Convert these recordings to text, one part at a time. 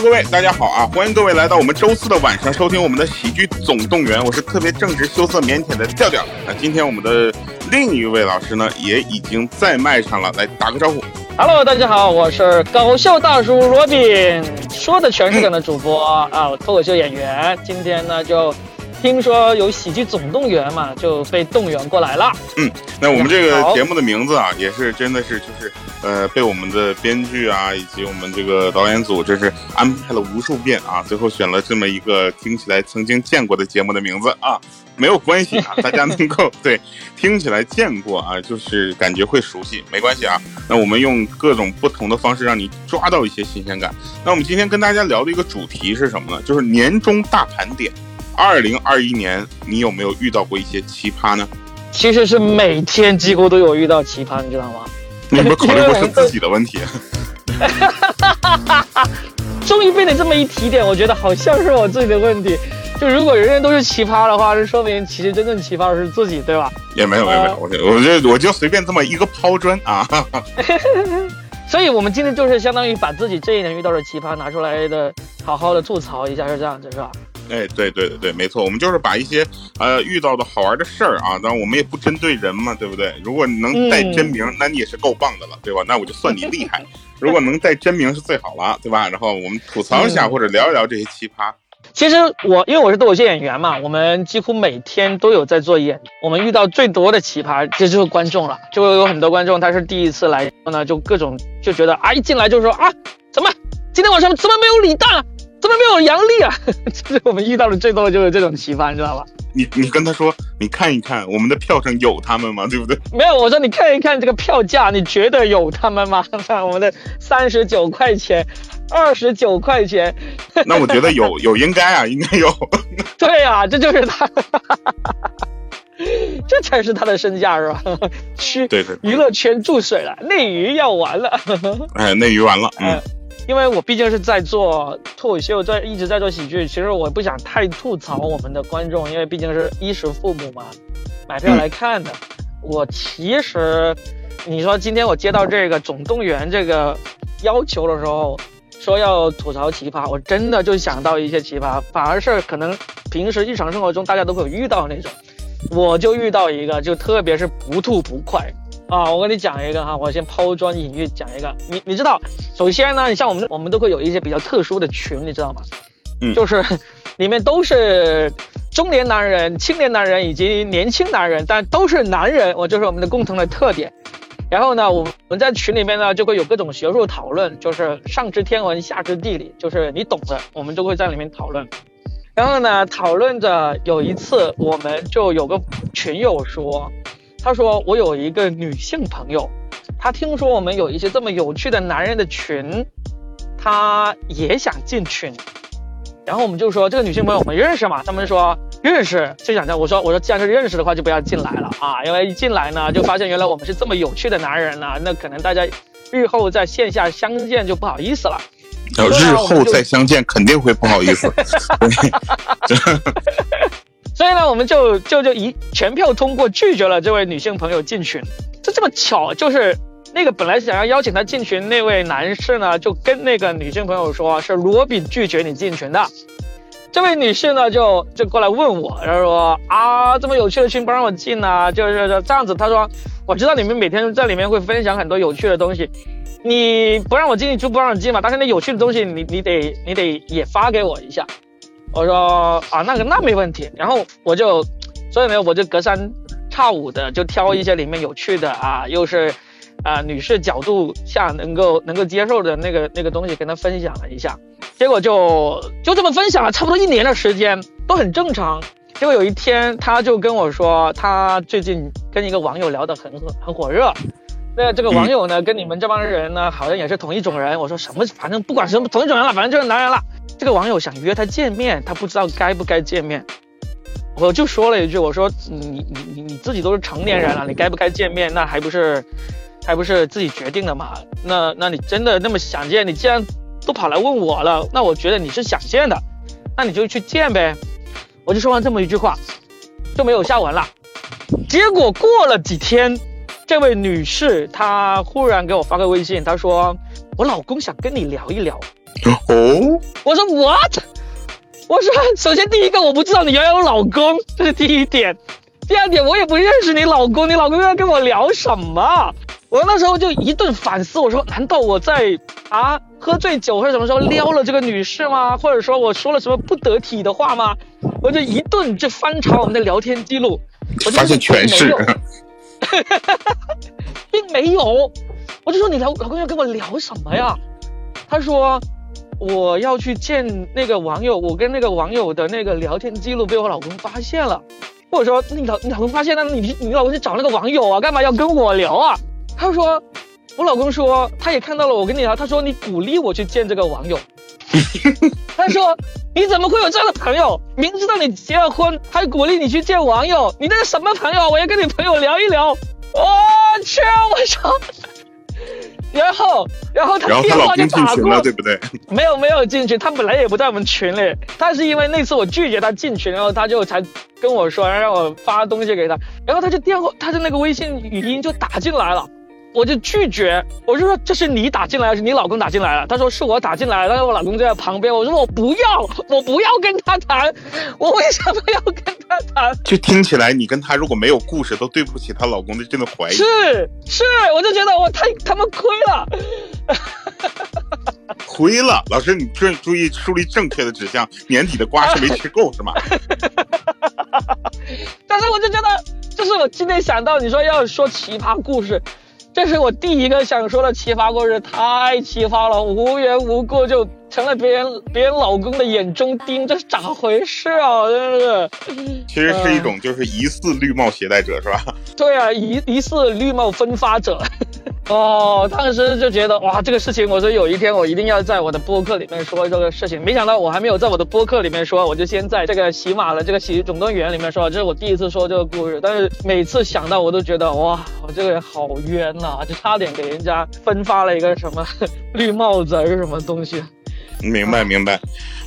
各位，大家好啊！欢迎各位来到我们周四的晚上收听我们的喜剧总动员。我是特别正直、羞涩、腼腆的调调。那今天我们的另一位老师呢，也已经在麦上了，来打个招呼。Hello，大家好，我是搞笑大叔罗宾，说的全是梗的主播啊，脱口秀演员。今天呢，就听说有喜剧总动员嘛，就被动员过来了。嗯，那我们这个节目的名字啊，也是真的是就是呃，被我们的编剧啊，以及我们这个导演组，真是安排了无数遍啊，最后选了这么一个听起来曾经见过的节目的名字啊。没有关系啊，大家能够对听起来见过啊，就是感觉会熟悉，没关系啊。那我们用各种不同的方式让你抓到一些新鲜感。那我们今天跟大家聊的一个主题是什么呢？就是年终大盘点。二零二一年，你有没有遇到过一些奇葩呢？其实是每天几乎都有遇到奇葩，你知道吗？你有没有考虑过是自己的问题？终于被你这么一提点，我觉得好像是我自己的问题。就如果人人都是奇葩的话，这说明其实真正奇葩的是自己，对吧？也没有，没有，没有，我我就我就随便这么一个抛砖啊。所以，我们今天就是相当于把自己这一年遇到的奇葩拿出来的，好好的吐槽一下，是这样子，是吧？哎，对对对对，没错，我们就是把一些呃遇到的好玩的事儿啊，当然我们也不针对人嘛，对不对？如果你能带真名，那你也是够棒的了，对吧？那我就算你厉害。如果能带真名是最好了，对吧？然后我们吐槽一下或者聊一聊这些奇葩。其实我因为我是脱口秀演员嘛，我们几乎每天都有在做演。我们遇到最多的奇葩，这就是观众了。就有很多观众他是第一次来，呢就各种就觉得啊，一进来就说啊，怎么今天晚上怎么没有李诞啊，怎么没有杨笠啊？这是我们遇到的最多的就是这种奇葩，你知道吧？你你跟他说，你看一看我们的票上有他们吗？对不对？没有，我说你看一看这个票价，你觉得有他们吗？我们的三十九块钱，二十九块钱。那我觉得有有应该啊，应该有。对呀，这就是他，这才是他的身价是吧？去对对，娱乐圈注水了，内娱要完了。哎，内娱完了，嗯。因为我毕竟是在做脱口秀，在一直在做喜剧，其实我不想太吐槽我们的观众，因为毕竟是衣食父母嘛，买票来看的。我其实，你说今天我接到这个总动员这个要求的时候，说要吐槽奇葩，我真的就想到一些奇葩，反而是可能平时日常生活中大家都会有遇到那种，我就遇到一个，就特别是不吐不快。啊，我跟你讲一个哈，我先抛砖引玉讲一个。你你知道，首先呢，你像我们我们都会有一些比较特殊的群，你知道吗？嗯，就是 里面都是中年男人、青年男人以及年轻男人，但都是男人，我就是我们的共同的特点。然后呢，我我们在群里面呢就会有各种学术讨论，就是上知天文下知地理，就是你懂的，我们就会在里面讨论。然后呢，讨论着有一次，我们就有个群友说。他说：“我有一个女性朋友，她听说我们有一些这么有趣的男人的群，她也想进群。然后我们就说这个女性朋友我们认识吗？他们说认识，就想着我说我说既然是认识的话，就不要进来了啊，因为一进来呢，就发现原来我们是这么有趣的男人呢，那可能大家日后在线下相见就不好意思了。日后再相见肯定会不好意思。” 所以呢，我们就就就一全票通过拒绝了这位女性朋友进群。就这么巧，就是那个本来想要邀请她进群那位男士呢，就跟那个女性朋友说，是罗比拒绝你进群的。这位女士呢，就就过来问我，然后说啊，这么有趣的群不让我进呢？就是这样子。她说，我知道你们每天在里面会分享很多有趣的东西，你不让我进就不让我进嘛。但是那有趣的东西，你你得你得也发给我一下。我说啊，那个那没问题，然后我就，所以呢，我就隔三差五的就挑一些里面有趣的啊，又是，啊女士角度下能够能够接受的那个那个东西跟她分享了一下，结果就就这么分享了差不多一年的时间，都很正常。结果有一天，她就跟我说，她最近跟一个网友聊得很很火热，那这个网友呢，跟你们这帮人呢，好像也是同一种人。我说什么，反正不管什么同一种人了，反正就是男人了。这个网友想约他见面，他不知道该不该见面，我就说了一句：“我说你你你你自己都是成年人了，你该不该见面，那还不是还不是自己决定的嘛？那那你真的那么想见，你既然都跑来问我了，那我觉得你是想见的，那你就去见呗。”我就说完这么一句话，就没有下文了。结果过了几天，这位女士她忽然给我发个微信，她说：“我老公想跟你聊一聊。”哦，我说 what？我说首先第一个我不知道你原来有老公，这是第一点。第二点我也不认识你老公，你老公要跟我聊什么？我那时候就一顿反思，我说难道我在啊喝醉酒或者什么时候撩了这个女士吗？或者说我说了什么不得体的话吗？我就一顿就翻查我们的聊天记录，发现全是。并没有，我就说你老老公要跟我聊什么呀？他说我要去见那个网友，我跟那个网友的那个聊天记录被我老公发现了。我说你老你老公发现了，你你老公去找那个网友啊，干嘛要跟我聊啊？他说我老公说他也看到了我跟你聊，他说你鼓励我去见这个网友。他说你怎么会有这样的朋友？明知道你结了婚，还鼓励你去见网友，你那是什么朋友？我要跟你朋友聊一聊。我去，我说。然后，然后他电话就打过，对不对？没有，没有进去。他本来也不在我们群里，他是因为那次我拒绝他进群，然后他就才跟我说，然后让我发东西给他。然后他就电话，他就那个微信语音就打进来了，我就拒绝，我就说这是你打进来还是你老公打进来了？他说是我打进来，但是我老公就在旁边。我说我不要，我不要跟他谈，我为什么要跟他谈？就听起来你跟他如果没有故事，都对不起她老公的真的怀疑。是是，我就觉得我太他们亏了，亏了。老师，你注注意树立正确的指向，年底的瓜是没吃够是吗？但是我就觉得，就是我今天想到你说要说奇葩故事。这是我第一个想说的奇葩故事，太奇葩了，无缘无故就成了别人别人老公的眼中钉，这是咋回事啊？真是，其实是一种就是疑似绿帽携带者，是吧？对啊，疑疑似绿帽分发者。哦，当时就觉得哇，这个事情，我说有一天我一定要在我的播客里面说这个事情。没想到我还没有在我的播客里面说，我就先在这个喜马的这个喜剧总动员里面说，这是我第一次说这个故事。但是每次想到，我都觉得哇，我这个人好冤呐，就差点给人家分发了一个什么绿帽子还是什么东西。明白明白，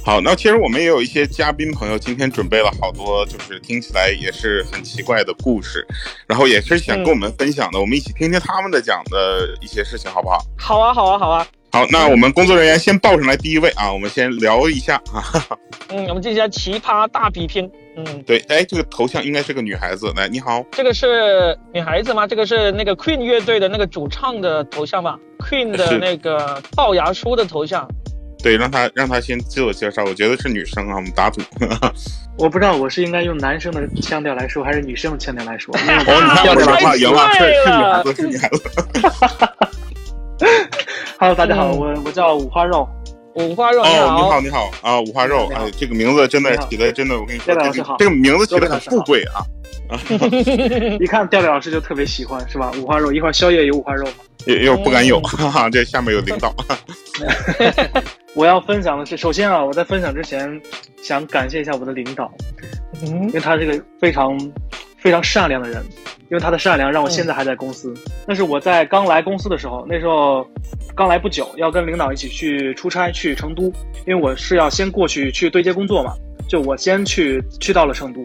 好，那其实我们也有一些嘉宾朋友，今天准备了好多，就是听起来也是很奇怪的故事，然后也是想跟我们分享的，我们一起听听他们的讲的一些事情，好不好？好啊，好啊，好啊。好，那我们工作人员先报上来第一位啊，我们先聊一下啊。嗯，我们进行奇葩大比拼。嗯，对，哎，这个头像应该是个女孩子，来，你好。这个是女孩子吗？这个是那个 Queen 乐队的那个主唱的头像吧？Queen 的那个龅牙叔的头像。对，让他让他先自我介绍，我觉得是女生啊，我们打赌。我不知道我是应该用男生的腔调来说，还是女生的腔调来说。哦，你调的话，赢了，是是女孩子，是女孩子。Hello，大家好，我我叫五花肉，五花肉。哦，你好，你好啊，五花肉，哎，这个名字真的起的真的，我跟你说，这个名字起的很富贵啊。一看调调老师就特别喜欢，是吧？五花肉，一会儿宵夜有五花肉吗？又又不敢有，哈哈，这下面有领导。我要分享的是，首先啊，我在分享之前想感谢一下我的领导，因为他是个非常非常善良的人，因为他的善良让我现在还在公司。但是我在刚来公司的时候，那时候刚来不久，要跟领导一起去出差去成都，因为我是要先过去去对接工作嘛，就我先去去到了成都。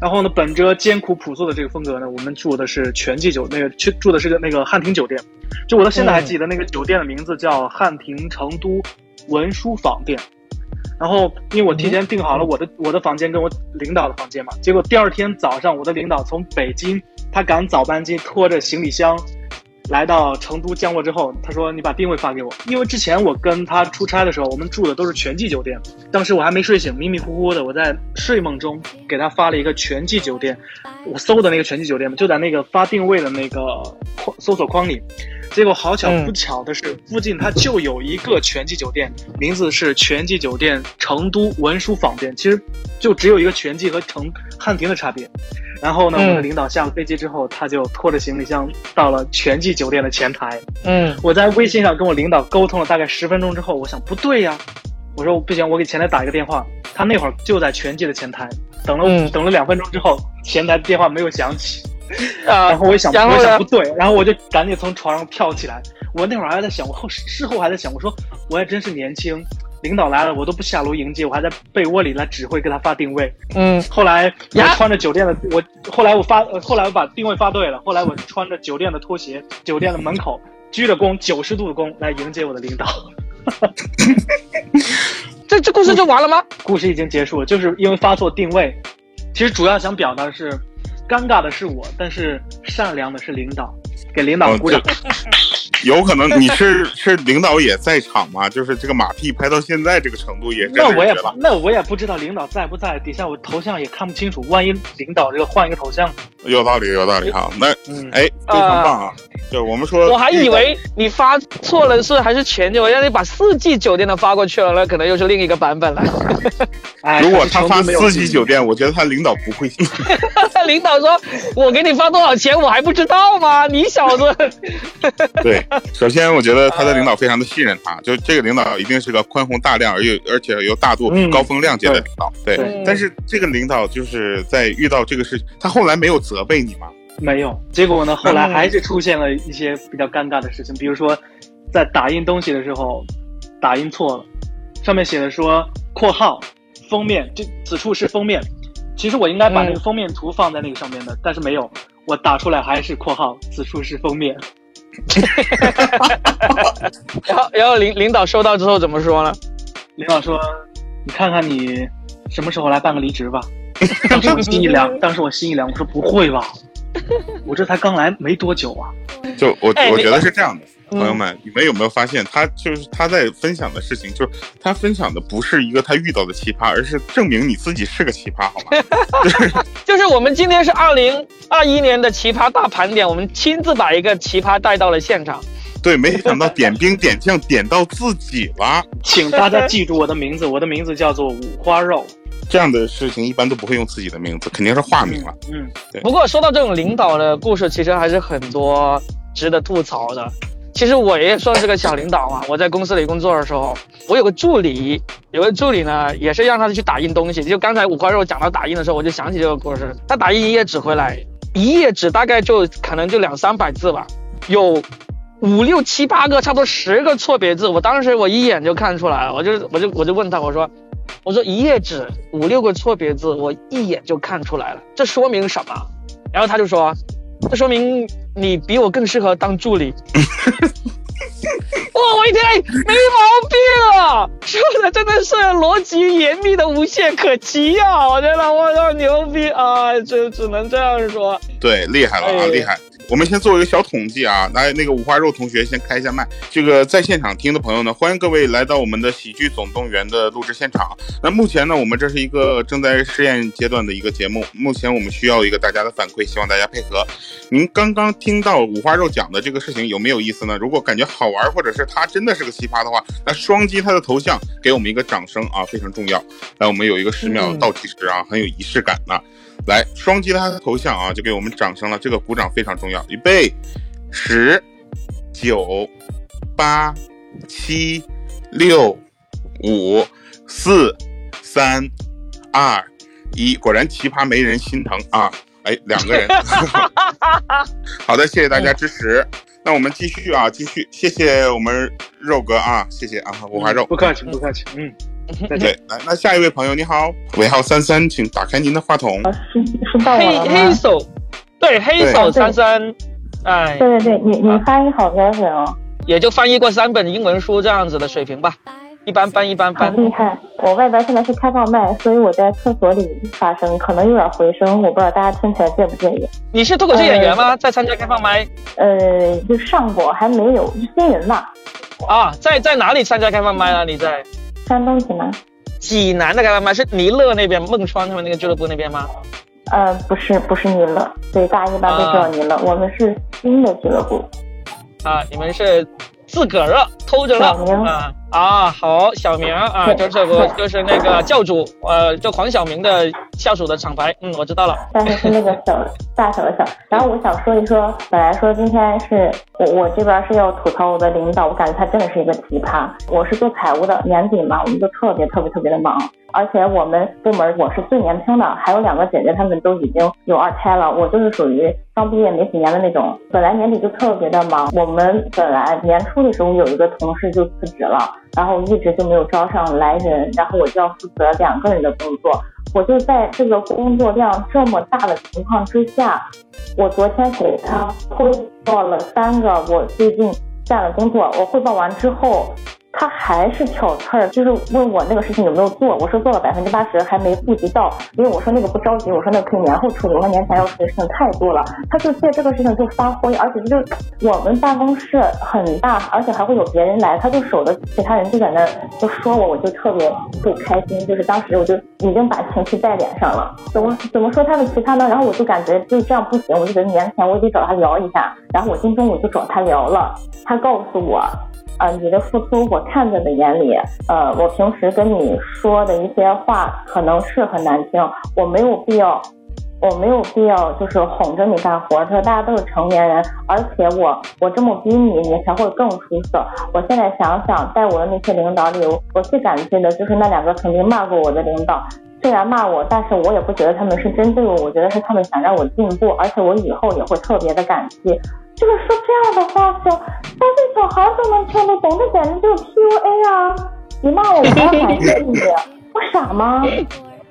然后呢，本着艰苦朴素的这个风格呢，我们住的是全季酒，那个去住的是个那个汉庭酒店，就我到现在还记得那个酒店的名字叫汉庭成都文书坊店。然后因为我提前订好了我的我的房间跟我领导的房间嘛，结果第二天早上我的领导从北京，他赶早班机，拖着行李箱。来到成都降落之后，他说：“你把定位发给我，因为之前我跟他出差的时候，我们住的都是全季酒店。当时我还没睡醒，迷迷糊糊的，我在睡梦中给他发了一个全季酒店，我搜的那个全季酒店嘛，就在那个发定位的那个框搜索框里。结果好巧不巧的是，附近它就有一个全季酒店，名字是全季酒店成都文殊坊店。其实就只有一个全季和成汉庭的差别。”然后呢，我的领导下了飞机之后，他就拖着行李箱到了全季酒店的前台。嗯，我在微信上跟我领导沟通了大概十分钟之后，我想不对呀，我说不行，我给前台打一个电话。他那会儿就在全季的前台，等了等了两分钟之后，前台电话没有响起。啊，然后我一想，我想不对，然后我就赶紧从床上跳起来。我那会儿还在想，我后事后还在想，我说我还真是年轻。领导来了，我都不下楼迎接，我还在被窝里来指挥给他发定位。嗯，后来我穿着酒店的，我后来我发，后来我把定位发对了。后来我穿着酒店的拖鞋，酒店的门口鞠着躬，九十度的躬来迎接我的领导。这这故事就完了吗？故事已经结束了，就是因为发错定位。其实主要想表达的是，尴尬的是我，但是善良的是领导，给领导鼓掌。有可能你是 是领导也在场吗？就是这个马屁拍到现在这个程度也是那我也不那我也不知道领导在不在，底下我头像也看不清楚，万一领导这个换一个头像，有道理有道理哈。那哎非常棒啊！对我们说，我还以为你发错了是还是钱我让你把四季酒店的发过去了，那可能又是另一个版本了。如果他发四季酒店，我觉得他领导不会信。领导说：“我给你发多少钱，我还不知道吗？你小子。”对。首先，我觉得他的领导非常的信任他，就这个领导一定是个宽宏大量而又而且又大度、高风亮节的领导。对，但是这个领导就是在遇到这个事，他后来没有责备你吗？没有。结果呢，后来还是出现了一些比较尴尬的事情，比如说在打印东西的时候，打印错了，上面写的说“括号封面”，这此处是封面。其实我应该把那个封面图放在那个上面的，但是没有，我打出来还是括号，此处是封面。然后，然后领领导收到之后怎么说呢？领导说：“你看看你什么时候来办个离职吧。”当时我心一凉，当时我心一凉，我说：“不会吧？我这才刚来没多久啊。”就我我觉得是这样的。朋友们，你们有没有发现，他就是他在分享的事情，就是他分享的不是一个他遇到的奇葩，而是证明你自己是个奇葩，好吗？就是我们今天是二零二一年的奇葩大盘点，我们亲自把一个奇葩带到了现场。对，没想到点兵点将点到自己了。请大家记住我的名字，我的名字叫做五花肉。这样的事情一般都不会用自己的名字，肯定是化名了。嗯，对。不过说到这种领导的故事，其实还是很多值得吐槽的。其实我也算是个小领导嘛。我在公司里工作的时候，我有个助理，有个助理呢，也是让他去打印东西。就刚才五花肉讲到打印的时候，我就想起这个故事。他打印一页纸回来，一页纸大概就可能就两三百字吧，有五六七八个，差不多十个错别字。我当时我一眼就看出来了，我就我就我就问他，我说我说一页纸五六个错别字，我一眼就看出来了，这说明什么？然后他就说。这说明你比我更适合当助理。哇，我一听没毛病啊，说的真的是逻辑严密的无懈可击啊！我觉得我操牛逼啊，只只能这样说。对，厉害了啊，厉害。我们先做一个小统计啊，来，那个五花肉同学先开一下麦。这个在现场听的朋友呢，欢迎各位来到我们的喜剧总动员的录制现场。那目前呢，我们这是一个正在试验阶段的一个节目，目前我们需要一个大家的反馈，希望大家配合。您刚刚听到五花肉讲的这个事情有没有意思呢？如果感觉好玩，或者是他真的是个奇葩的话，那双击他的头像，给我们一个掌声啊，非常重要。来，我们有一个十秒倒计时啊，很有仪式感呢。来双击他的头像啊，就给我们掌声了。这个鼓掌非常重要。预备，十、九、八、七、六、五、四、三、二、一。果然奇葩没人心疼啊！哎，两个人。好的，谢谢大家支持。那我们继续啊，继续。谢谢我们肉哥啊，谢谢啊，五花肉。不客气，不客气。嗯。对，来，那下一位朋友你好，尾号三三，请打开您的话筒。是是到我黑黑手，对，黑手三三，哎，对对对，你你翻译好标准哦，也就翻译过三本英文书这样子的水平吧，一般般一般般。厉害，我外边现在是开放麦，所以我在厕所里发声，可能有点回声，我不知道大家听起来介不介意。你是脱口秀演员吗？在参加开放麦？呃，就上过，还没有，新人嘛。啊，在在哪里参加开放麦啊？你在？山东济南，济南的开放麦是尼勒那边，孟川他们那个俱乐部那边吗？呃，不是，不是尼勒，对，大家一般都知道尼乐，我们是新的俱乐部。啊，你们是自个儿偷着乐啊？啊，好，小明啊，就是我，就是那个教主，呃，就黄晓明的下属的厂牌，嗯，我知道了。但是是那个小大小的小。然后我想说一说，本来说今天是我我这边是要吐槽我的领导，我感觉他真的是一个奇葩。我是做财务的，年底嘛，我们就特别特别特别的忙。而且我们部门我是最年轻的，还有两个姐姐，她们都已经有二胎了。我就是属于刚毕业没几年的那种。本来年底就特别的忙，我们本来年初的时候有一个同事就辞职了。然后一直就没有招上来人，然后我就要负责两个人的工作。我就在这个工作量这么大的情况之下，我昨天给他汇报了三个我最近干的工作。我汇报完之后。他还是挑刺儿，就是问我那个事情有没有做。我说做了百分之八十，还没顾及到，因为我说那个不着急，我说那可以年后处理，我说年前要处理事情太多了。他就借这个事情就发挥，而且就我们办公室很大，而且还会有别人来，他就守着其他人就在那就说我，我就特别不开心。就是当时我就已经把情绪带脸上了，怎么怎么说他的奇葩呢？然后我就感觉就这样不行，我就觉得年前我得找他聊一下。然后我今中午就找他聊了，他告诉我。呃，你的付出我看在的眼里，呃，我平时跟你说的一些话可能是很难听，我没有必要，我没有必要就是哄着你干活。他说大家都是成年人，而且我我这么逼你，你才会更出色。我现在想想，在我的那些领导里，我最感激的就是那两个曾经骂过我的领导。虽然骂我，但是我也不觉得他们是针对我，我觉得是他们想让我进步，而且我以后也会特别的感激。这个说这样的话，小三岁小孩都能听得懂，这简直就是 PUA 啊！你骂我，我要感谢你，我傻吗？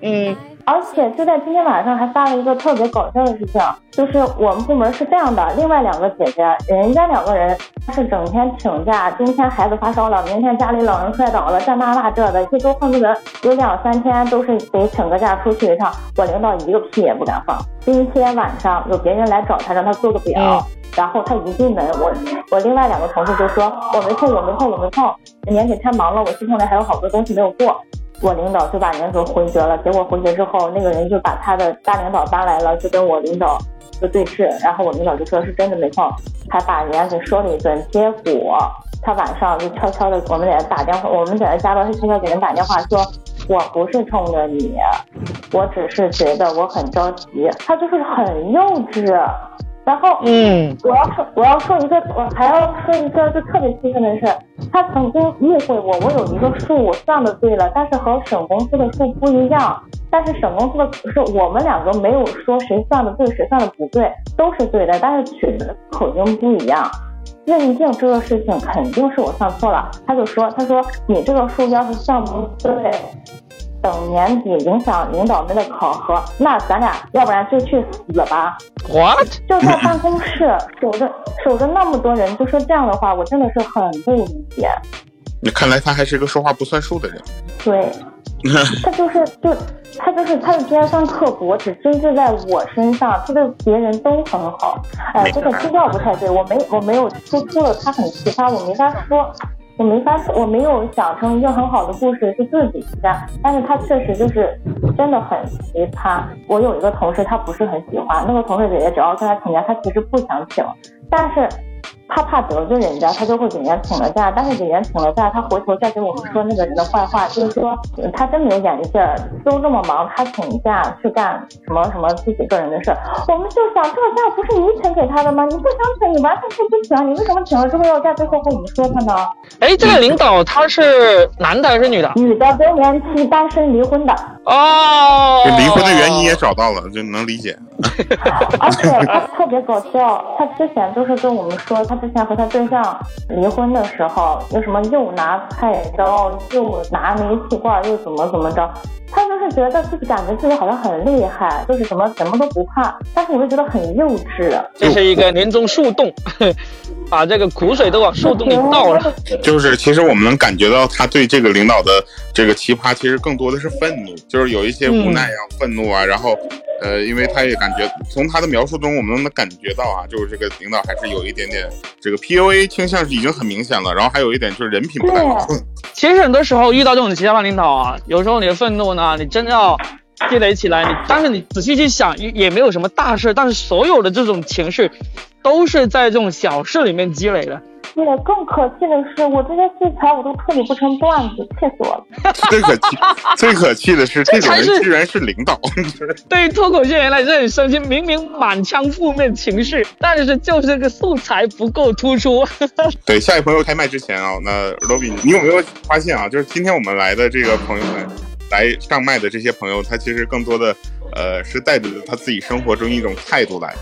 嗯。而且就在今天晚上还发了一个特别搞笑的事情，就是我们部门是这样的，另外两个姐姐，人家两个人是整天请假，今天孩子发烧了，明天家里老人摔倒了，这那那这的，一周恨不得有两三天都是得请个假出去一趟。我领导一个屁也不敢放。今天晚上有别人来找他，让他做个表，然后他一进门，我我另外两个同事就说我没空，我没空，我没空，年底太忙了，我系统里还有好多东西没有过。我领导就把人给回绝了，结果回绝之后，那个人就把他的大领导搬来了，就跟我领导就对峙，然后我领导就说是真的没空，还把人家给说了一顿。结果他晚上就悄悄的，我们给他打电话，我们在他加班他悄悄给人打电话说，我不是冲着你，我只是觉得我很着急，他就是很幼稚。然后，嗯，我要说，我要说一个，我还要说一个，就特别气愤的是，他曾经误会我，我有一个数我算的对了，但是和省公司的数不一样，但是省公司的是我们两个没有说谁算的对，谁算的不对，都是对的，但是取的口径不一样，认定这个事情肯定是我算错了，他就说，他说你这个数要是算不对。等年底影响领导们的考核，那咱俩要不然就去死吧！What？就在办公室守着 守着那么多人，就说这样的话，我真的是很不理解。那看来他还是一个说话不算数的人。对，他就是就他就是他的尖酸刻薄只针对在我身上，他对别人都很好。哎，这个基调不太对，我没我没有说出了他很奇葩，我没法说。我没法，我没有想成一个很好的故事是自己家，但是他确实就是真的很奇葩。我有一个同事，他不是很喜欢那个同事姐姐，只要跟他请假，他其实不想请，但是。他怕得罪人家，他就会给人家请了假。但是给人家请了假，他回头再给我们说那个人的坏话，就是说他真没有眼力劲儿，都这么忙，他请假去干什么什么自己个人的事。我们就想，这个假不是你请给他的吗？你不想请，你完全可以不请，你为什么请了之后要在背后和我们说他呢？哎，这个领导他是男的还是女的？女的，更年期单身离婚的。哦，离婚的原因也找到了，就能理解。而且他特别搞笑，他之前就是跟我们说，他之前和他对象离婚的时候，又什么又拿菜刀，又拿煤气罐，又怎么怎么着，他就是觉得自己感觉自己好像很厉害，就是什么什么都不怕，但是我就觉得很幼稚。这是一个年终树洞，把这个苦水都往树洞里倒了。就是，其实我们能感觉到他对这个领导的这个奇葩，其实更多的是愤怒，就是有一些无奈啊、愤怒啊，然后。呃，因为他也感觉从他的描述中，我们能感觉到啊，就是这个领导还是有一点点这个 PUA 倾向，是已经很明显了。然后还有一点就是人品不太好。其实很多时候遇到这种奇葩领导啊，有时候你的愤怒呢，你真的要积累起来。你但是你仔细去想，也也没有什么大事，但是所有的这种情绪，都是在这种小事里面积累的。对，更可气的是，我这些素材我都处理不成段子，气死我了。最可气，最可气的是，这种人居然是领导。对于脱口秀演员来说很生气，明明满腔负面情绪，但是就是这个素材不够突出。对，下一朋友开麦之前啊，那罗比，你有没有发现啊？就是今天我们来的这个朋友们，来上麦的这些朋友，他其实更多的，呃，是带着他自己生活中一种态度来的。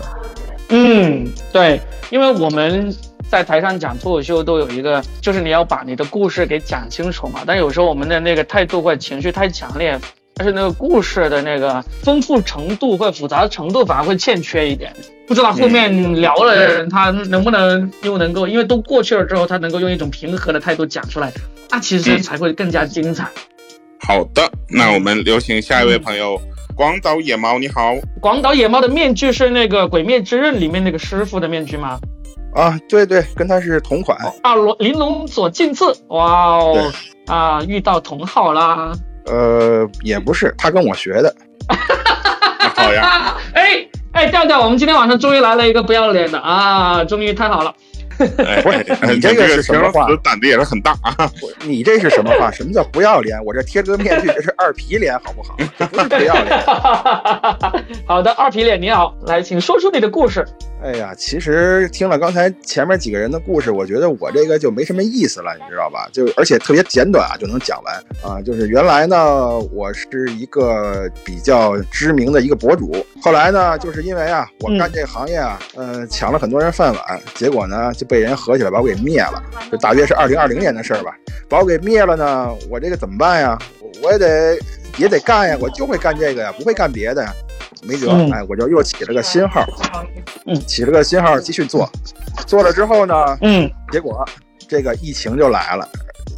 嗯，对，因为我们。在台上讲脱口秀都有一个，就是你要把你的故事给讲清楚嘛。但有时候我们的那个态度或者情绪太强烈，但是那个故事的那个丰富程度或复杂的程度反而会欠缺一点。不知道后面聊了的人他能不能又能够，因为都过去了之后，他能够用一种平和的态度讲出来，那其实才会更加精彩。好的，那我们有请下一位朋友，广岛野猫，你好。广岛野猫的面具是那个《鬼灭之刃》里面那个师傅的面具吗？啊，对对，跟他是同款。啊，龙玲珑所近次，哇哦，啊，遇到同好啦。呃，也不是，他跟我学的。好呀。哎哎，调调，我们今天晚上终于来了一个不要脸的啊，终于太好了。不是你这个是什么话？胆子也是很大啊！你这是什么话？什么叫不要脸？我这贴着个面具，这是二皮脸，好不好？不是不要脸。好的，二皮脸你好，来，请说出你的故事。哎呀，其实听了刚才前面几个人的故事，我觉得我这个就没什么意思了，你知道吧？就而且特别简短啊，就能讲完啊。就是原来呢，我是一个比较知名的一个博主，后来呢，就是因为啊，我干这个行业啊，呃，抢了很多人饭碗，结果呢，就被人合起来把我给灭了。就大约是二零二零年的事儿吧，把我给灭了呢，我这个怎么办呀？我也得也得干呀，我就会干这个呀，不会干别的呀。没辙，哎，我就又起了个新号，嗯，起了个新号继续做，做了之后呢，嗯，结果这个疫情就来了，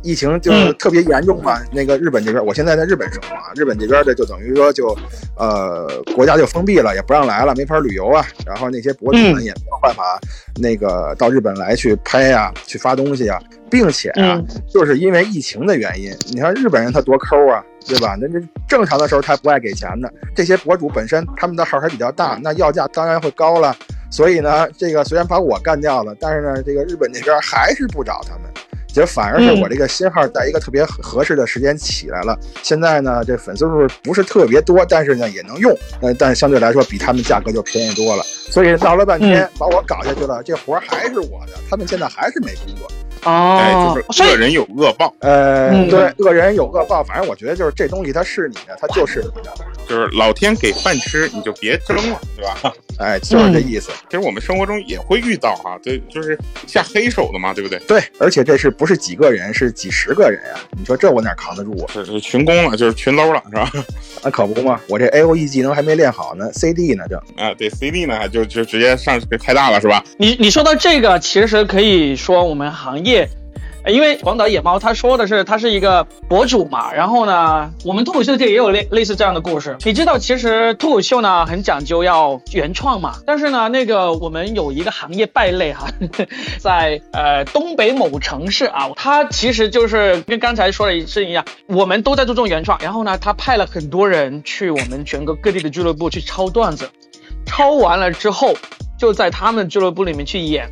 疫情就是特别严重嘛。那个日本这边，我现在在日本生活啊，日本这边的就等于说就，呃，国家就封闭了，也不让来了，没法旅游啊。然后那些博主们也没有办法那个到日本来去拍呀，去发东西啊，并且啊，就是因为疫情的原因，你看日本人他多抠啊。对吧？那这正常的时候他不爱给钱的。这些博主本身他们的号还比较大，那要价当然会高了。所以呢，这个虽然把我干掉了，但是呢，这个日本那边还是不找他们，其实反而是我这个新号在一个特别合适的时间起来了。现在呢，这粉丝数不是特别多，但是呢也能用。呃，但相对来说比他们价格就便宜多了。所以闹了半天把我搞下去了，这活还是我的，他们现在还是没工作。哦，就是恶人有恶报，呃，对，恶人有恶报，反正我觉得就是这东西它是你的，它就是你的，就是老天给饭吃，你就别争了，对吧？哎，就是这意思。其实我们生活中也会遇到哈，对就是下黑手的嘛，对不对？对，而且这是不是几个人，是几十个人呀？你说这我哪扛得住啊？这是群攻了，就是群搂了，是吧？那 可不嘛，我这 A O E 技能还没练好呢，C D 呢就啊，对 C D 呢就就直接上给开大了，是吧？你你说到这个，其实可以说我们行业。因为广岛野猫他说的是他是一个博主嘛，然后呢，我们脱口秀界也有类类似这样的故事。你知道，其实脱口秀呢很讲究要原创嘛，但是呢，那个我们有一个行业败类哈，在呃东北某城市啊，他其实就是跟刚才说的是一样，我们都在注重原创，然后呢，他派了很多人去我们全国各地的俱乐部去抄段子，抄完了之后，就在他们俱乐部里面去演。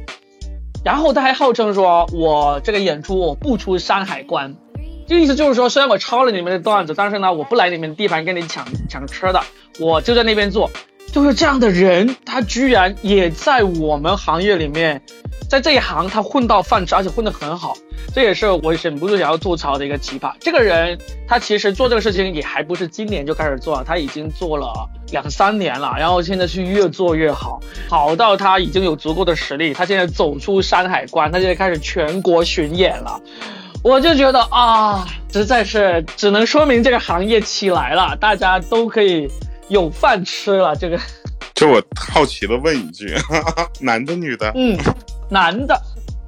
然后他还号称说，我这个演出我不出山海关，这意思就是说，虽然我抄了你们的段子，但是呢，我不来你们地盘跟你抢抢吃的，我就在那边做。就是这样的人，他居然也在我们行业里面，在这一行他混到饭吃，而且混得很好，这也是我忍不住想要吐槽的一个奇葩。这个人他其实做这个事情也还不是今年就开始做，他已经做了两三年了，然后现在是越做越好，好到他已经有足够的实力，他现在走出山海关，他现在开始全国巡演了。我就觉得啊，实在是只能说明这个行业起来了，大家都可以。有饭吃了，这个，这我好奇的问一句，男的女的？嗯，男的。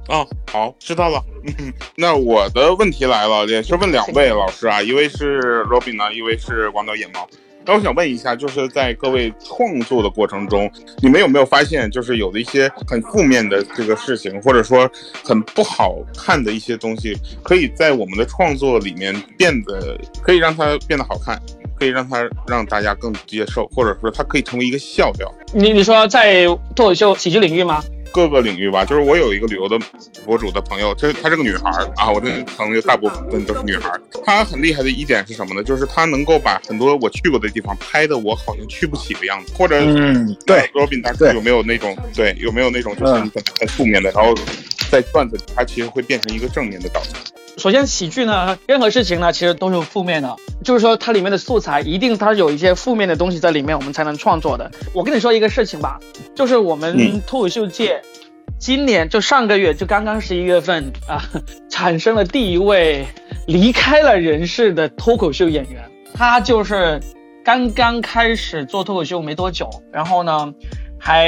哦，好，知道了。那我的问题来了，也是问两位老师啊，一位是 Robin 呢，一位是广岛野猫。那我想问一下，就是在各位创作的过程中，你们有没有发现，就是有的一些很负面的这个事情，或者说很不好看的一些东西，可以在我们的创作里面变得，可以让它变得好看？可以让他让大家更接受，或者说他可以成为一个笑料。你你说在脱口秀喜剧领域吗？各个领域吧，就是我有一个旅游的博主的朋友，这她是个女孩啊，我的朋友大部分都是女孩。她很厉害的一点是什么呢？就是她能够把很多我去过的地方拍的我好像去不起的样子，或者嗯，对，罗宾大哥有没有那种对有没有那种就是很很负面的，然后在段子里它其实会变成一个正面的导向。首先，喜剧呢，任何事情呢，其实都是负面的，就是说它里面的素材一定它有一些负面的东西在里面，我们才能创作的。我跟你说一个事情吧，就是我们脱口秀界，今年就上个月就刚刚十一月份啊，产生了第一位离开了人世的脱口秀演员。他就是刚刚开始做脱口秀没多久，然后呢，还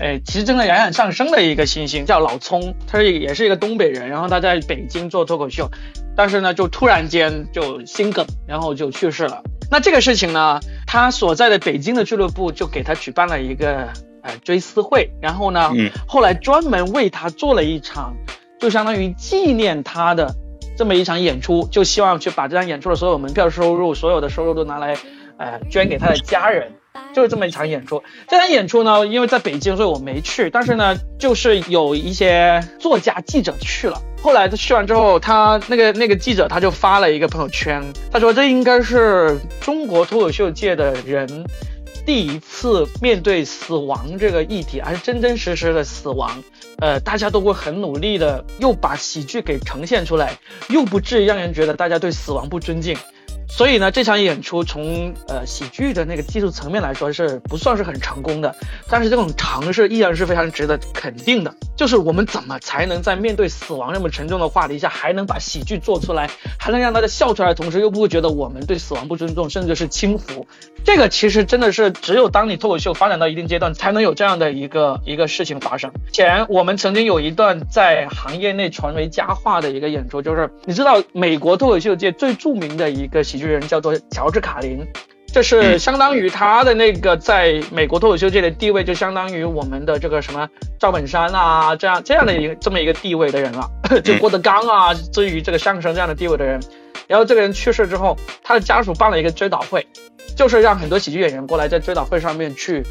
诶，其实正在冉冉上升的一个新星叫老聪，他是也是一个东北人，然后他在北京做脱口秀，但是呢，就突然间就心梗，然后就去世了。那这个事情呢，他所在的北京的俱乐部就给他举办了一个呃追思会，然后呢，后来专门为他做了一场，就相当于纪念他的。这么一场演出，就希望去把这场演出的所有门票收入、所有的收入都拿来，呃，捐给他的家人。就是这么一场演出。这场演出呢，因为在北京，所以我没去。但是呢，就是有一些作家、记者去了。后来他去完之后，他那个那个记者他就发了一个朋友圈，他说这应该是中国脱口秀界的人第一次面对死亡这个议题，而是真真实实的死亡。呃，大家都会很努力的，又把喜剧给呈现出来，又不至于让人觉得大家对死亡不尊敬。所以呢，这场演出从呃喜剧的那个技术层面来说是不算是很成功的，但是这种尝试依然是非常值得肯定的。就是我们怎么才能在面对死亡那么沉重的话题下，还能把喜剧做出来，还能让大家笑出来，同时又不会觉得我们对死亡不尊重，甚至是轻浮。这个其实真的是只有当你脱口秀发展到一定阶段，才能有这样的一个一个事情发生。前我们曾经有一段在行业内传为佳话的一个演出，就是你知道美国脱口秀界最著名的一个喜剧人叫做乔治卡林，这是相当于他的那个在美国脱口秀界的地位，就相当于我们的这个什么赵本山啊这样这样的一个这么一个地位的人了，就郭德纲啊，至于这个相声这样的地位的人。然后这个人去世之后，他的家属办了一个追悼会。就是让很多喜剧演员过来在追悼会上面去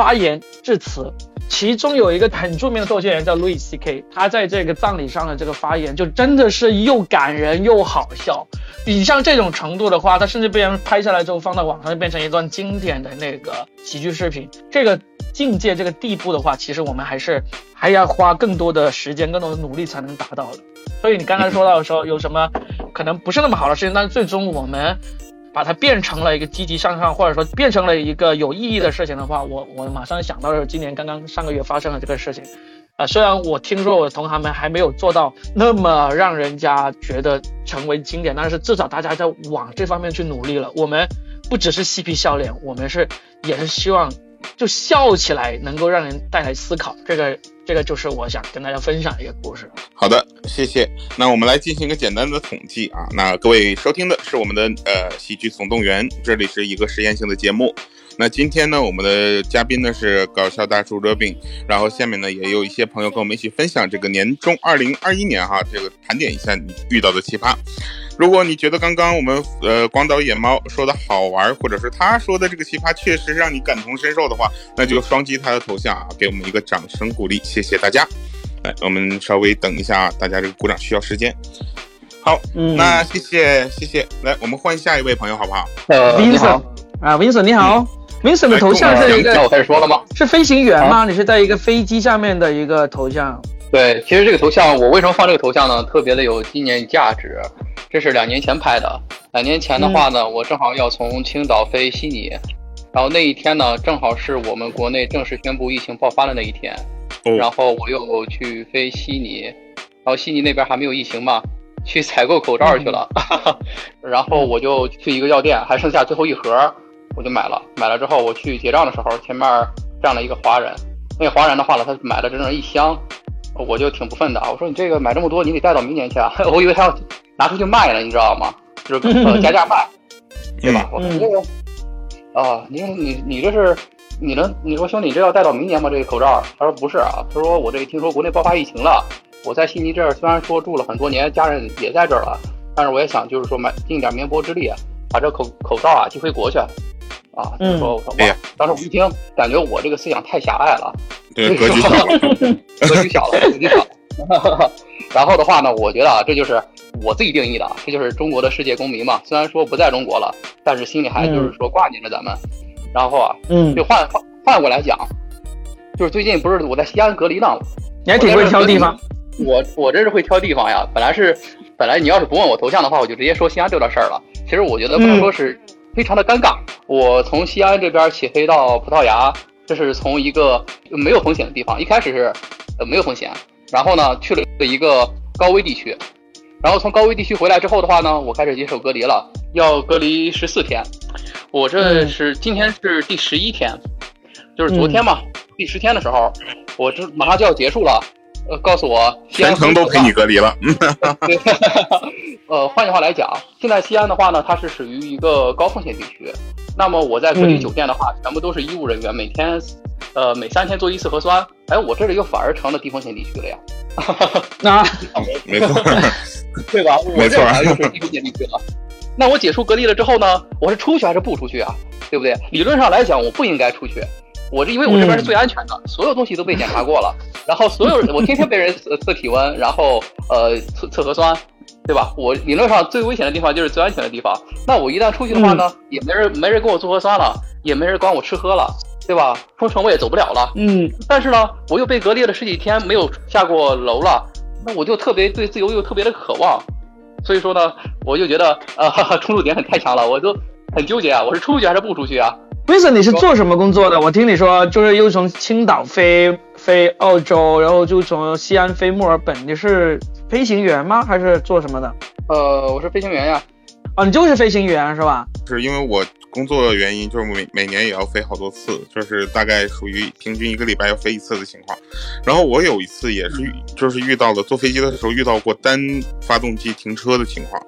发言致辞，其中有一个很著名的脱口秀演员叫 Louis C.K.，他在这个葬礼上的这个发言就真的是又感人又好笑。你像这种程度的话，他甚至被人拍下来之后放到网上，就变成一段经典的那个喜剧视频。这个境界、这个地步的话，其实我们还是还要花更多的时间、更多的努力才能达到的。所以你刚才说到的时候，有什么可能不是那么好的事情，但是最终我们。把它变成了一个积极向上，或者说变成了一个有意义的事情的话，我我马上想到了今年刚刚上个月发生的这个事情，啊，虽然我听说我的同行们还没有做到那么让人家觉得成为经典，但是至少大家在往这方面去努力了。我们不只是嬉皮笑脸，我们是也是希望。就笑起来能够让人带来思考，这个这个就是我想跟大家分享一个故事。好的，谢谢。那我们来进行一个简单的统计啊。那各位收听的是我们的呃喜剧总动员，这里是一个实验性的节目。那今天呢，我们的嘉宾呢是搞笑大叔 Robin，，然后下面呢也有一些朋友跟我们一起分享这个年终二零二一年哈，这个盘点一下你遇到的奇葩。如果你觉得刚刚我们呃广岛野猫说的好玩，或者是他说的这个奇葩确实让你感同身受的话，那就双击他的头像啊，给我们一个掌声鼓励，谢谢大家。来，我们稍微等一下，大家这个鼓掌需要时间。好，嗯那谢谢谢谢。来，我们换下一位朋友好不好？呃，Vincent 啊，Vincent 你好。Vincent 的头像是一个，那我开始说了吗？是飞行员吗？你是在一个飞机下面的一个头像？对，其实这个头像我为什么放这个头像呢？特别的有纪念价值。这是两年前拍的。两年前的话呢，我正好要从青岛飞悉尼，然后那一天呢，正好是我们国内正式宣布疫情爆发的那一天。然后我又去飞悉尼，然后悉尼那边还没有疫情嘛，去采购口罩去了。然后我就去一个药店，还剩下最后一盒。我就买了，买了之后我去结账的时候，前面站了一个华人，那个华人的话呢，他买了整整一箱，我就挺不忿的，我说你这个买这么多，你得带到明年去啊，我以为他要拿出去卖了，你知道吗？就是加价卖，对吧？我说这个啊，你你你这是你能你说兄弟，你这要带到明年吗？这个口罩？他说不是啊，他说我这听说国内爆发疫情了，我在悉尼这儿虽然说住了很多年，家人也在这儿了，但是我也想就是说买尽点绵薄之力，把这口口罩啊寄回国去。啊，就说我说哇，当时我一听，感觉我这个思想太狭隘了，对，格局小了，格局小了，格局小。然后的话呢，我觉得啊，这就是我自己定义的，这就是中国的世界公民嘛。虽然说不在中国了，但是心里还就是说挂念着咱们。然后啊，嗯，就换换换过来讲，就是最近不是我在西安隔离呢，你还挺会挑地方。我我这是会挑地方呀。本来是本来你要是不问我头像的话，我就直接说西安这段事儿了。其实我觉得不能说是。非常的尴尬。我从西安这边起飞到葡萄牙，这是从一个没有风险的地方，一开始是呃没有风险，然后呢去了一个高危地区，然后从高危地区回来之后的话呢，我开始接受隔离了，要隔离十四天。我这是今天是第十一天，就是昨天嘛，第十天的时候，我这马上就要结束了。呃，告诉我，全程都陪你隔离了。对，呃，换句话来讲，现在西安的话呢，它是属于一个高风险地区。那么我在隔离酒店的话，全部都是医务人员，每天，呃，每三天做一次核酸。哎，我这里又反而成了低风险地区了呀。那 没错，对吧？没错，又是低风险地区了。那我解除隔离了之后呢？我是出去还是不出去啊？对不对？理论上来讲，我不应该出去。我是因为我这边是最安全的，所有东西都被检查过了，然后所有人我天天被人测测 体温，然后呃测测核酸，对吧？我理论上最危险的地方就是最安全的地方。那我一旦出去的话呢，也没人没人给我做核酸了，也没人管我吃喝了，对吧？封城我也走不了了。嗯。但是呢，我又被隔离了十几天，没有下过楼了，那我就特别对自由又特别的渴望，所以说呢，我就觉得呃冲突点很太强了，我都很纠结啊，我是出去还是不出去啊？威森，你是做什么工作的？我听你说，就是又从青岛飞飞澳洲，然后就从西安飞墨尔本。你是飞行员吗？还是做什么的？呃，我是飞行员呀。哦，你就是飞行员是吧？是因为我工作的原因，就是每每年也要飞好多次，就是大概属于平均一个礼拜要飞一次的情况。然后我有一次也是，就是遇到了坐飞机的时候遇到过单发动机停车的情况，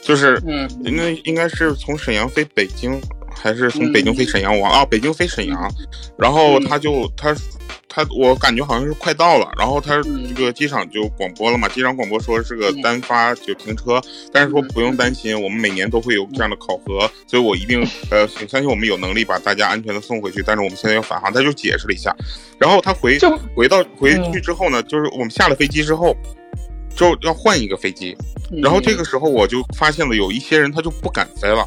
就是嗯，应该应该是从沈阳飞北京。还是从北京飞沈阳，往啊北京飞沈阳，然后他就他他我感觉好像是快到了，然后他这个机场就广播了嘛，机场广播说是个单发就停车，但是说不用担心，我们每年都会有这样的考核，所以我一定呃相信我们有能力把大家安全的送回去，但是我们现在要返航，他就解释了一下，然后他回回到回去之后呢，就是我们下了飞机之后就要换一个飞机，然后这个时候我就发现了有一些人他就不敢飞了。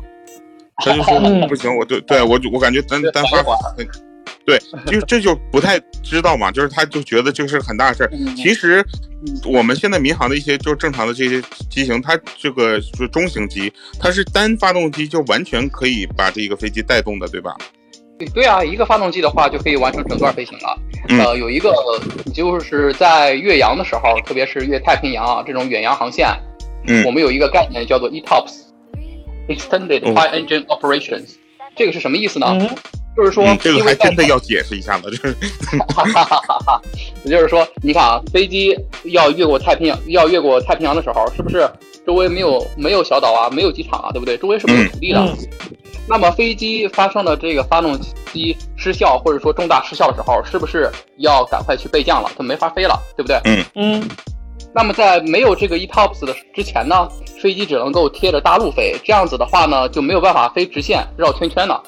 他就说不行，我就对我就我感觉单单发，对，就这就不太知道嘛，就是他就觉得这是很大的事儿。其实我们现在民航的一些就正常的这些机型，它这个就中型机，它是单发动机就完全可以把这个飞机带动的，对吧？对对啊，一个发动机的话就可以完成整段飞行了。呃，有一个就是在越洋的时候，特别是越太平洋啊这种远洋航线，嗯，我们有一个概念叫做 ETOPS。Extended High Engine Operations，这个是什么意思呢？就是说，这个还真的要解释一下了，就是，哈哈哈哈也就是说，你看啊，飞机要越过太平洋，要越过太平洋的时候，是不是周围没有没有小岛啊，没有机场啊，对不对？周围是没有土地的。那么飞机发生的这个发动机失效或者说重大失效的时候，是不是要赶快去备降了？它没法飞了，对不对？嗯嗯。那么在没有这个 ETOPS 的之前呢，飞机只能够贴着大陆飞，这样子的话呢，就没有办法飞直线绕圈圈了，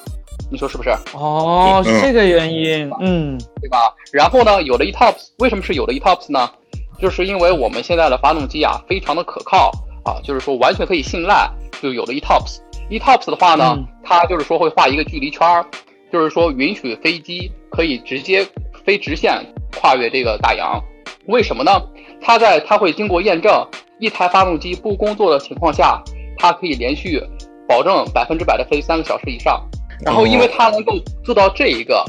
你说是不是？哦，是这个原因，嗯，对吧？然后呢，有了 ETOPS，为什么是有了 ETOPS 呢？就是因为我们现在的发动机啊，非常的可靠啊，就是说完全可以信赖，就有了 ETOPS。ETOPS 的话呢，它就是说会画一个距离圈儿，就是说允许飞机可以直接飞直线跨越这个大洋。为什么呢？它在它会经过验证，一台发动机不工作的情况下，它可以连续保证百分之百的飞三个小时以上。然后，因为它能够做到这一个，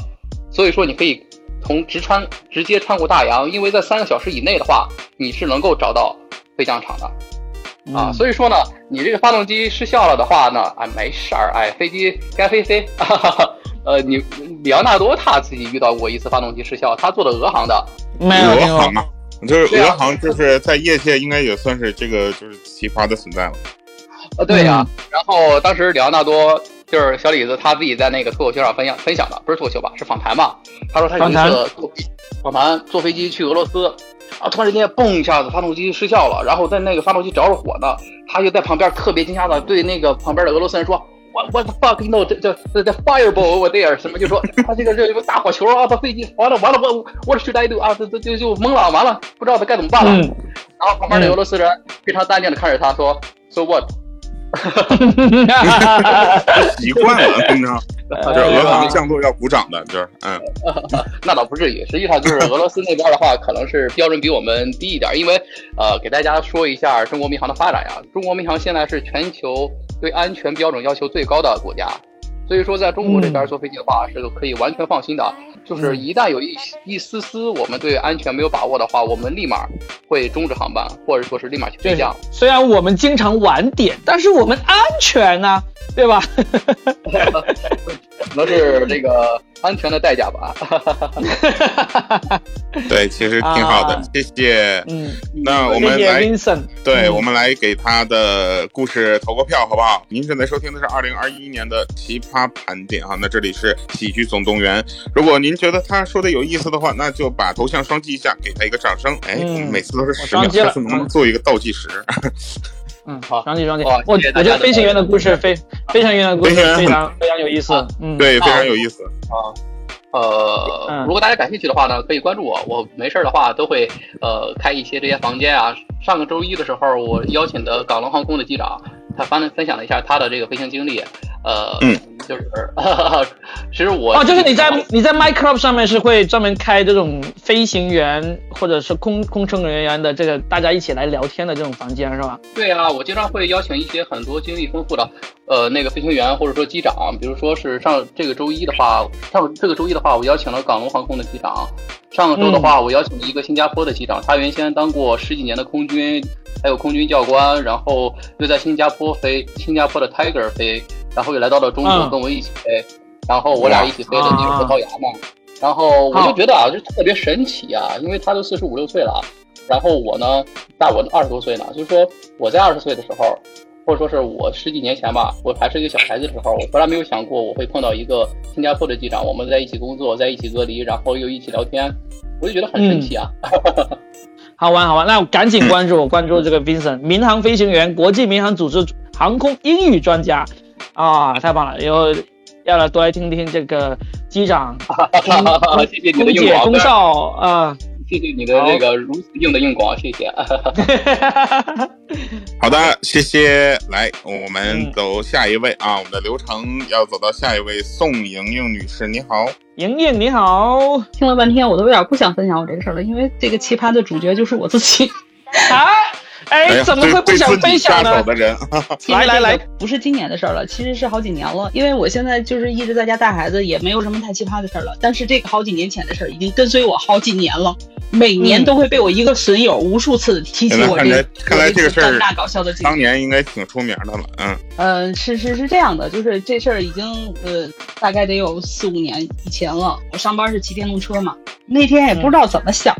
所以说你可以从直穿直接穿过大洋。因为在三个小时以内的话，你是能够找到飞降场的啊。所以说呢，你这个发动机失效了的话呢，哎，没事儿，哎，飞机该飞飞。呃，你里昂纳多他自己遇到过一次发动机失效，他做的俄航的，没有俄航吗？就是俄航，就是在业界应该也算是这个就是奇葩的存在了。呃，对呀。然后当时里昂纳多就是小李子他自己在那个脱口秀上分享分享的，不是脱口秀吧，是访谈嘛。他说他有一次坐访谈坐飞机去俄罗斯，啊，突然之间嘣一下子发动机失效了，然后在那个发动机着了火呢，他就在旁边特别惊讶的对那个旁边的俄罗斯人说。What what the fuck you know？这这这这 fireball over there 什么？就说他这个这大火球啊，他飞机完了完了，我 what should I do 啊？这这就就懵了，完了不知道他该怎么办了。然后旁边的俄罗斯人非常淡定的看着他说，So what？习惯了，你知道。就是俄航降落要鼓掌的，就是嗯，那倒不至于。实际上就是俄罗斯那边的话，可能是标准比我们低一点。因为呃，给大家说一下中国民航的发展呀。中国民航现在是全球对安全标准要求最高的国家，所以说在中国这边坐飞机的话是可以完全放心的。就是一旦有一一丝丝我们对安全没有把握的话，我们立马会终止航班，或者说是立马去飞降。虽然我们经常晚点，但是我们安全啊，对吧？可能是这个安全的代价吧。对，其实挺好的，谢谢。嗯，那我们来对，嗯我们来给他的故事投个票，好不好？您正在收听的是二零二一年的奇葩盘点啊。那这里是喜剧总动员。如果您觉得他说的有意思的话，那就把头像双击一下，给他一个掌声。哎，嗯我们每次都是十秒，下次能不能做一个倒计时？嗯，好双击双击。我觉得飞行员的故事非飞行员的故事非常非常有意思。嗯，对，非常有意思啊。呃，嗯如果大家感兴趣的话呢，可以关注我。我没事儿的话都会呃开一些这些房间啊。上个周一的时候，我邀请的港龙航空的机长，他分分享了一下他的这个飞行经历。呃，嗯，就是 其实我哦，就是你在你在 My Club 上面是会专门开这种飞行员或者是空空乘人员的这个大家一起来聊天的这种房间是吧？对啊，我经常会邀请一些很多经历丰富的，呃，那个飞行员或者说机长，比如说是上这个周一的话，上这个周一的话，我邀请了港龙航空的机长。上个周的话，我邀请了一个新加坡的机长，他原先当过十几年的空军，还有空军教官，然后又在新加坡飞，新加坡的 Tiger 飞，然后又来到了中国嗯。跟我一起飞，然后我俩一起飞的那个葡萄牙嘛。然后我就觉得啊，就特别神奇啊，因为他都四十五六岁了，然后我呢大我二十多岁呢，就是说我在二十岁的时候，或者说是我十几年前吧，我还是一个小孩子的时候，我从来没有想过我会碰到一个新加坡的机长，我们在一起工作，在一起隔离，然后又一起聊天，我就觉得很神奇啊。好玩好玩，那我赶紧关注我关注这个 Vincent，民航飞行员，国际民航组织航空英语专家啊，太棒了！以后要来多来听听这个机长、谢谢你的空姐、空少 啊。谢谢你的这个如此硬的硬广，谢谢。好的，谢谢。来，我们嗯走下一位啊，我们的流程要走到下一位，宋莹莹女士，你好。莹莹你好听了半天，我都有点不想分享我这个事儿了，因为这个奇葩的主角就是我自己。啊，哎，怎么会不想分享呢 来来来，不是今年的事儿了，其实是好几年了。因为我现在就是一直在家带孩子，也没有什么太奇葩的事儿了。但是这个好几年前的事儿已经跟随我好几年了，每年嗯都会被我一个损友无数次提起我这现在看来看来这个事儿尴尬搞笑的当。年应该挺出名的了，嗯呃，是是是这样的，就是这事儿已经呃大概得有四五年以前了。我上班是骑电动车嘛，那天也不知道怎么想，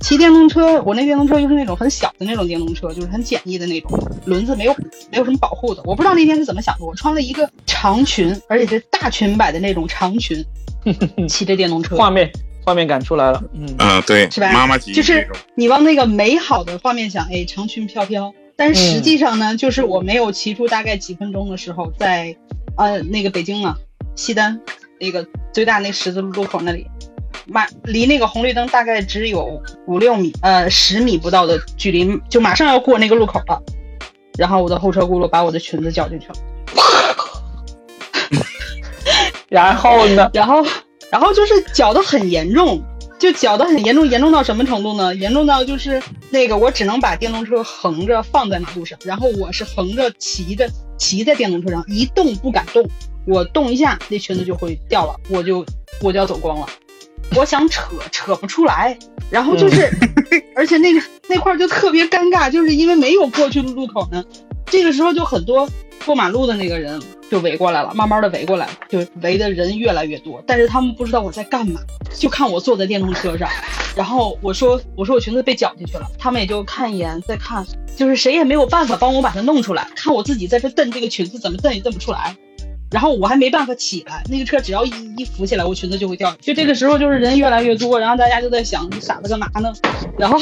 骑电动车，我那电动车就是那种很小的那种电动车，就是很简易的那种，轮子没有没有什么保护的。我不知道那天是怎么想的，我穿了一个长裙，而且是大裙摆的那种长裙，骑着电动车。画面画面感出来了，嗯，嗯，对，是吧妈妈级就是，你往那个美好的画面想，哎，长裙飘飘。但是实际上呢，就是我没有骑出大概几分钟的时候，在呃那个北京啊西单那个最大那十字路口那里，马离那个红绿灯大概只有五六米呃十米不到的距离，就马上要过那个路口了。然后我的后车轱辘把我的裙子绞进去了。然后呢？然后，然后就是绞得很严重，就绞得很严重，严重到什么程度呢？严重到就是那个我只能把电动车横着放在马路上，然后我是横着骑着骑在电动车上，一动不敢动，我动一下那裙子就会掉了，我就我就要走光了。我想扯扯不出来，然后就是，而且那个那块儿就特别尴尬，就是因为没有过去的路口呢，这个时候就很多过马路的那个人就围过来了，慢慢的围过来，就围的人越来越多，但是他们不知道我在干嘛，就看我坐在电动车上，然后我说我说我裙子被绞进去了，他们也就看一眼再看，就是谁也没有办法帮我把它弄出来，看我自己在这蹬这个裙子怎么蹬也蹬不出来。然后我还没办法起来，那个车只要一一扶起来，我裙子就会掉。就这个时候，就是人越来越多，然后大家就在想，你傻子干嘛呢？然后，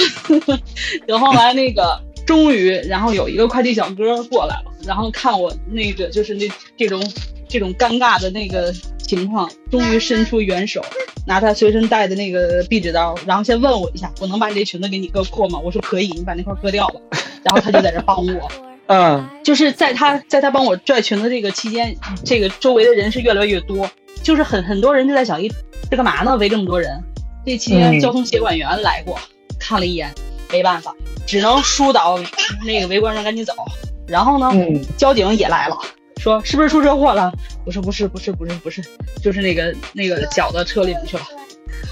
然后来那个，终于，然后有一个快递小哥过来了，然后看我那个就是那这种这种尴尬的那个情况，终于伸出援手，拿他随身带的那个壁纸刀，然后先问我一下，我能把你这裙子给你割破吗？我说可以，你把那块割掉吧。然后他就在这帮我。嗯就是在他在他帮我拽裙子这个期间，这个周围的人是越来越多，就是很很多人就在想，一这干嘛呢？围这么多人？这期间嗯交通协管员来过，看了一眼，没办法，只能疏导那个围观人赶紧走。然后呢，嗯交警也来了，说是不是出车祸了？我说不是，不是，不是，不是，就是那个那个绞到车里面去了。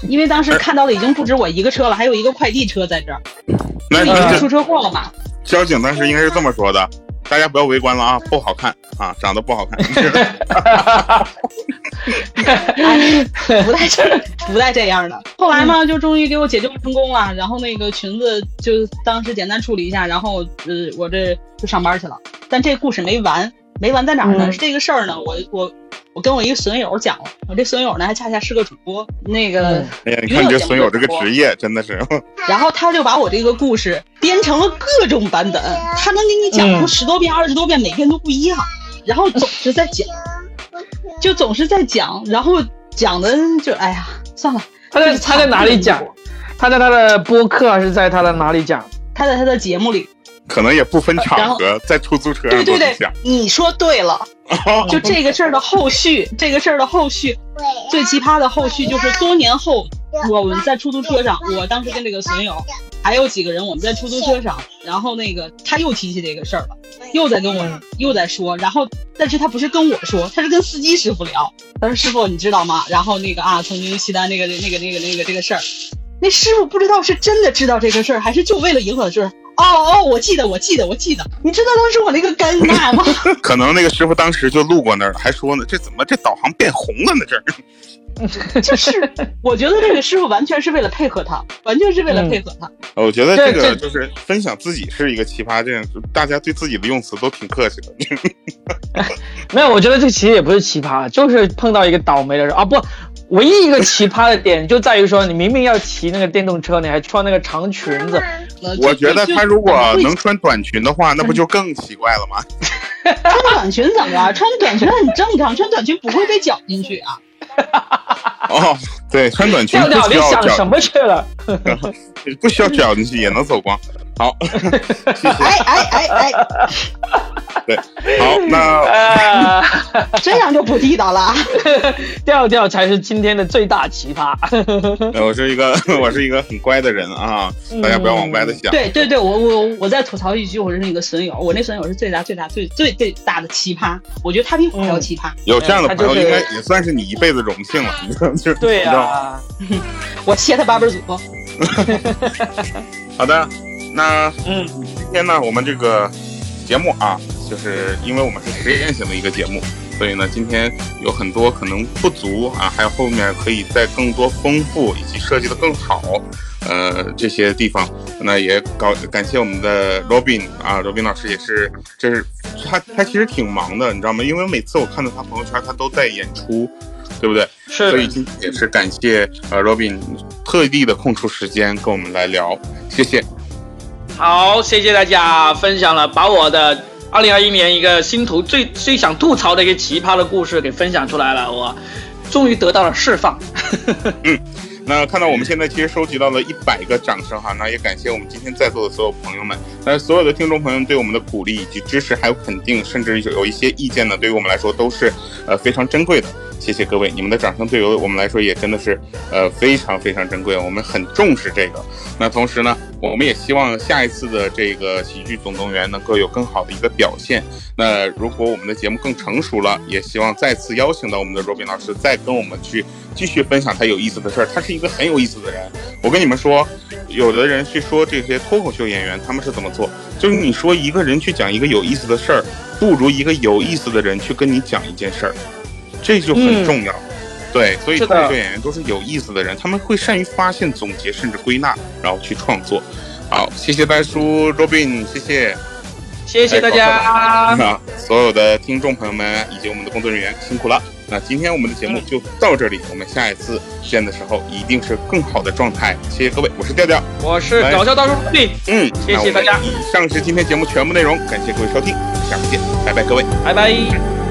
因为当时看到的已经不止我一个车了，还有一个快递车在这儿，那已经那出车祸了嘛。交警当时应该是这么说的：大家不要围观了啊，不好看啊，长得不好看。哎，不带这不带这样的。后来嘛，就终于给我解救成功了。然后那个裙子就当时简单处理一下，然后呃，我这就上班去了。但这故事没完，没完在哪儿呢？嗯这个事儿呢，我我我跟我一个损友讲了，我这损友呢还恰恰是个主播，那个。嗯哎呀，你看你这损友这个职业真的是，然后他就把我这个故事编成了各种版本，他能给你讲嗯出十多遍、二十多遍，每遍都不一样，然后总是在讲，就总是在讲，然后讲的就哎呀，算了。他在他在哪里讲？他在他的播客还是在他的哪里讲？他在他的节目里，可能也不分场合，在出租车对对对上讲。，你说对了，就这个事儿的后续，这个事儿的后续，最奇葩的后续就是多年后，我们在出租车上，我当时跟这个损友还有几个人，我们在出租车上，然后那个他又提起这个事儿了，又在跟我又在说，然后但是他不是跟我说，他是跟司机师傅聊，他说师傅你知道吗？然后那个啊，曾经西单那个那个那个那个这个事儿，那师傅不知道是真的知道这个事儿，还是就为了迎合事儿。哦哦，我记得，我记得，我记得。你知道当时我那个尴尬吗？可能那个师傅当时就路过那儿了，还说呢，这怎么这导航变红了呢？这儿 就是，我觉得这个师傅完全是为了配合他，完全是为了配合他。我觉得这个就是分享自己是一个奇葩，这样大家对自己的用词都挺客气的。没有，我觉得这其实也不是奇葩，就是碰到一个倒霉的人啊！不，唯一一个奇葩的点就在于说，你明明要骑那个电动车，你还穿那个长裙子，呃我觉得他如果能穿穿短裙的话，那不就更奇怪了吗？穿短裙怎么了？穿短裙很正常，穿短裙不会被绞进去啊。哦，对，穿短裙调调，不需要你想什绞，么去了？不需要绞进去也能走光。好，谢 谢。哎哎哎哎，对，好，那啊，这样就不地道了。调调才是今天的最大奇葩。呃我是一个我是一个很乖的人啊，大家不要往歪的想。对对对，我我我再吐槽一句，我是那个损友，我那损友是最大最大最最最大的奇葩，我觉得他比我还要奇葩。有这样的朋友，应该也算是你一辈子荣幸了。对呀、我切他八辈祖。好的，那嗯，今天呢，我们这个节目啊，就是因为我们是实验型的一个节目，所以呢，今天有很多可能不足啊，还有后面可以再更多丰富以及设计的更好，呃，这些地方，那也搞感谢我们的 Robin 啊，Robin 老师也是，这是他他其实挺忙的，你知道吗？因为每次我看到他朋友圈，他都在演出，对不对？是所以今天也是感谢呃 Robin 特地的空出时间跟我们来聊，谢谢。好，谢谢大家分享了，把我的二零二一年一个心头最最想吐槽的一个奇葩的故事给分享出来了，我终于得到了释放。嗯那看到我们现在其实收集到了一百个掌声哈，那也感谢我们今天在座的所有朋友们，那所有的听众朋友对我们的鼓励以及支持还有肯定，甚至有有一些意见呢，对于我们来说都是呃非常珍贵的。谢谢各位，你们的掌声对于我们来说也真的是呃非常非常珍贵，我们很重视这个。那同时呢，我们也希望下一次的这个喜剧总动员能够有更好的一个表现。那如果我们的节目更成熟了，也希望再次邀请到我们的罗宾老师，再跟我们去继续分享他有意思的事儿。他是一个很有意思的人。我跟你们说，有的人去说这些脱口秀演员他们是怎么做，就是你说一个人去讲一个有意思的事儿，不如一个有意思的人去跟你讲一件事儿，这就很嗯重要。对，所以是的脱口秀演员都是有意思的人，他们会善于发现、总结，甚至归纳，然后去创作。好，谢谢大叔 Robin，谢谢。谢谢大家。啊，所有的听众朋友们以及我们的工作人员辛苦了。那今天我们的节目就到这里，我们下一次见的时候一定是更好的状态。谢谢各位，我是调调。我是搞笑大叔病，嗯，谢谢大家以上是今天节目全部内容，感谢各位收听，下次见，拜拜，各位。拜拜。